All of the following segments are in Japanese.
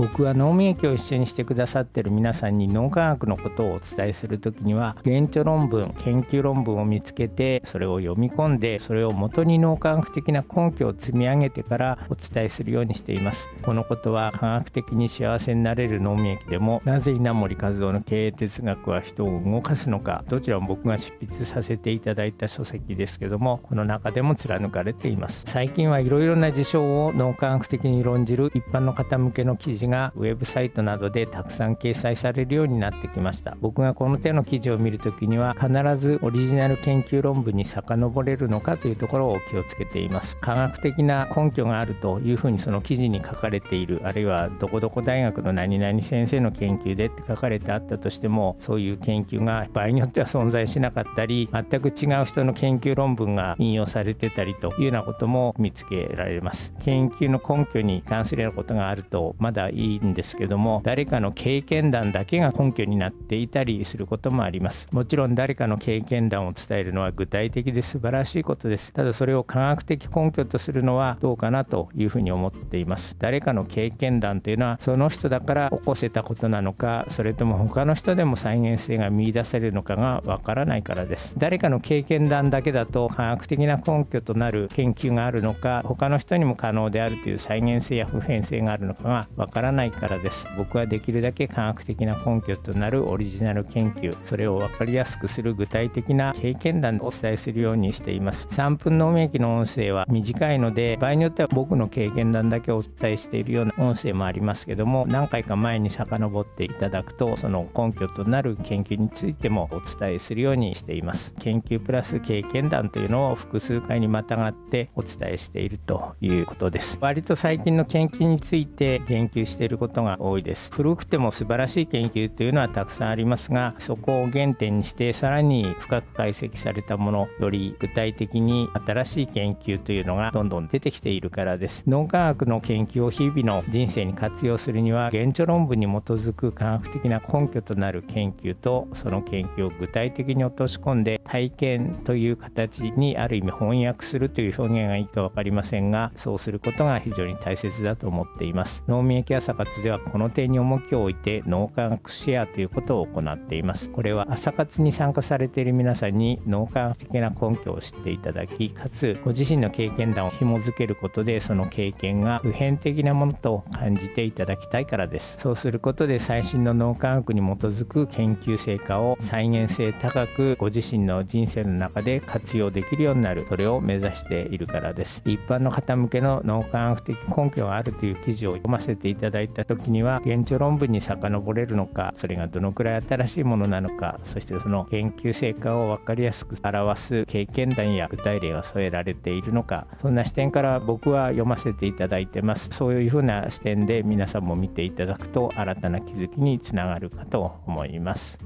僕は脳免疫を一緒にしてくださってる皆さんに脳科学のことをお伝えする時には原著論文研究論文を見つけてそれを読み込んでそれを元に脳科学的な根拠を積み上げてからお伝えするようにしています。このことは科学的に幸せになれる脳免疫でもなぜ稲森和夫の経営哲学は人を動かすのかどちらも僕が執筆させていただいた書籍ですけどもこの中でも貫かれています。最近はいろいろな事象を脳科学的に論じる一般の方向けの記事がウェブサイトなどでたくさん掲載されるようになってきました。僕がこの手の記事を見るときには必ずオリジナル研究論文に遡れるのかというところを気をつけています。科学的な根拠があるというふうにその記事に書かれている。あるいはどこどこ大学の何々先生の研究でって書かれてあったとしてもそういう研究が場合によっては存在しなかったり全く違う人の研究論文が引用されてたりというようなことも見つけられます。研究の根拠に関するようなことがあるとまだいいんですけども誰かの経験談だけが根拠になっていたりすることもあります。もちろん誰かの経験談を伝えるのは具体的で素晴らしいことです。ただそれを科学的根拠とするのはどうかなというふうに思っています。誰かの経験談というのはその人だから起こせたことなのかそれとも他の人でも再現性が見出せるのかがわからないからです。誰かの経験談だけだと科学的な根拠となる研究があるのか他の人にも可能であるという再現性や普遍性があるのかがわからないからです。僕はできるだけ科学的な根拠となるオリジナル研究それを分かりやすくする具体的な経験談でお伝えするようにしています。3分脳免疫の音声は短いので場合によっては僕の経験談だけお伝えしているような音声もありますけども何回か前に遡っていただくとその根拠となる研究についてもお伝えするようにしています。研究プラス経験談というのを複数回にまたがってお伝えしているということです。割と最近の研究について言及していることが多いです。古くても素晴らしい研究というのはたくさんありますがそこを原点にしてさらに深く解析されたものより具体的に新しい研究というのがどんどん出てきているからです。脳科学の研究を日々の人生に活用するには原著論文に基づく科学的な根拠となる研究とその研究を具体的に落とし込んで体験という形にある意味翻訳するという表現がいいか分かりませんがそうすることが非常に大切だと思っています。脳免疫朝活ではこの点に重きを置いて脳科学シェアということを行っています。これは朝活に参加されている皆さんに脳科学的な根拠を知っていただきかつご自身の経験談を紐づけることでその経験が普遍的なものと感じていただきたいからです。そうすることで最新の脳科学に基づく研究成果を再現性高くご自身の人生の中で活用できるようになる。それを目指しているからです。一般の方向けの脳科学的根拠があるという記事を読ませていたただいた時には現著論文に遡れるのかそれがどのくらい新しいものなのかそしてその研究成果を分かりやすく表す経験談や具体例が添えられているのかそんな視点から僕は読ませていただいてます。そういうふうな視点で皆さんも見ていただくと新たな気づきにつながるかと思います。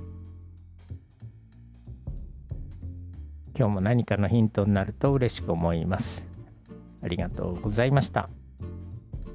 今日も何かのヒントになると嬉しく思います。ありがとうございました。